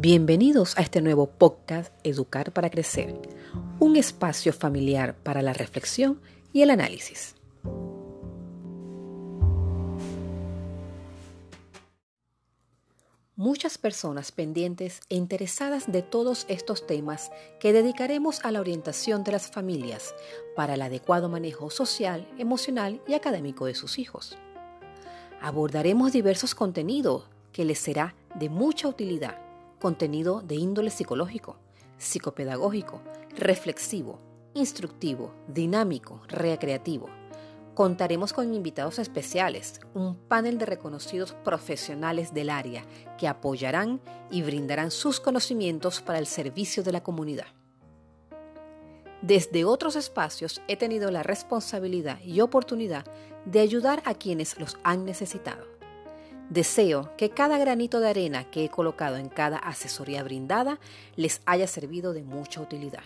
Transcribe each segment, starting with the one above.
Bienvenidos a este nuevo podcast Educar para Crecer, un espacio familiar para la reflexión y el análisis. Muchas personas pendientes e interesadas de todos estos temas que dedicaremos a la orientación de las familias para el adecuado manejo social, emocional y académico de sus hijos. Abordaremos diversos contenidos que les será de mucha utilidad contenido de índole psicológico, psicopedagógico, reflexivo, instructivo, dinámico, recreativo. Contaremos con invitados especiales, un panel de reconocidos profesionales del área que apoyarán y brindarán sus conocimientos para el servicio de la comunidad. Desde otros espacios he tenido la responsabilidad y oportunidad de ayudar a quienes los han necesitado. Deseo que cada granito de arena que he colocado en cada asesoría brindada les haya servido de mucha utilidad.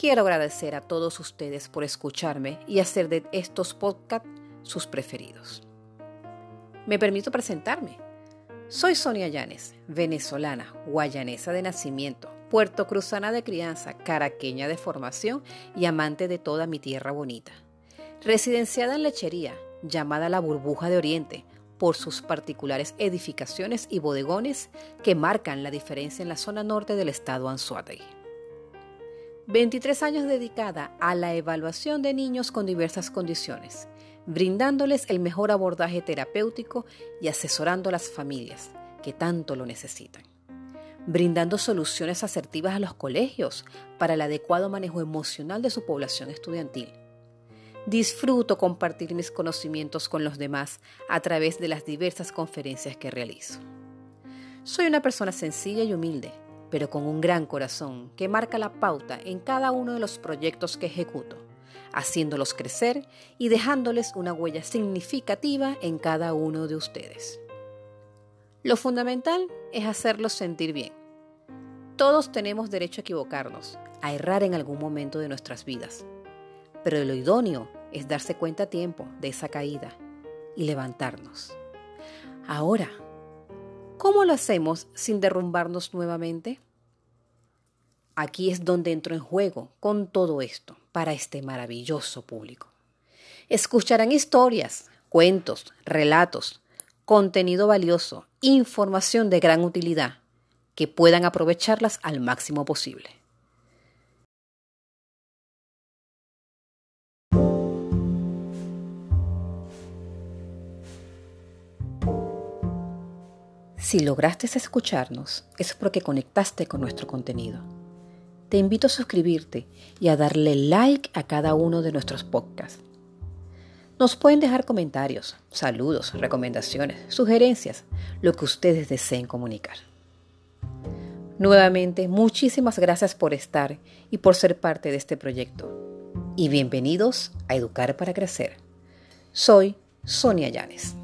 Quiero agradecer a todos ustedes por escucharme y hacer de estos podcasts sus preferidos. Me permito presentarme. Soy Sonia Llanes, venezolana, guayanesa de nacimiento, puertocruzana de crianza, caraqueña de formación y amante de toda mi tierra bonita. Residenciada en lechería, llamada la burbuja de Oriente, por sus particulares edificaciones y bodegones que marcan la diferencia en la zona norte del estado Anzuategui. 23 años dedicada a la evaluación de niños con diversas condiciones, brindándoles el mejor abordaje terapéutico y asesorando a las familias que tanto lo necesitan. Brindando soluciones asertivas a los colegios para el adecuado manejo emocional de su población estudiantil Disfruto compartir mis conocimientos con los demás a través de las diversas conferencias que realizo. Soy una persona sencilla y humilde, pero con un gran corazón que marca la pauta en cada uno de los proyectos que ejecuto, haciéndolos crecer y dejándoles una huella significativa en cada uno de ustedes. Lo fundamental es hacerlos sentir bien. Todos tenemos derecho a equivocarnos, a errar en algún momento de nuestras vidas, pero lo idóneo es darse cuenta a tiempo de esa caída y levantarnos. Ahora, ¿cómo lo hacemos sin derrumbarnos nuevamente? Aquí es donde entro en juego con todo esto para este maravilloso público. Escucharán historias, cuentos, relatos, contenido valioso, información de gran utilidad, que puedan aprovecharlas al máximo posible. Si lograste escucharnos, es porque conectaste con nuestro contenido. Te invito a suscribirte y a darle like a cada uno de nuestros podcasts. Nos pueden dejar comentarios, saludos, recomendaciones, sugerencias, lo que ustedes deseen comunicar. Nuevamente, muchísimas gracias por estar y por ser parte de este proyecto. Y bienvenidos a Educar para Crecer. Soy Sonia Llanes.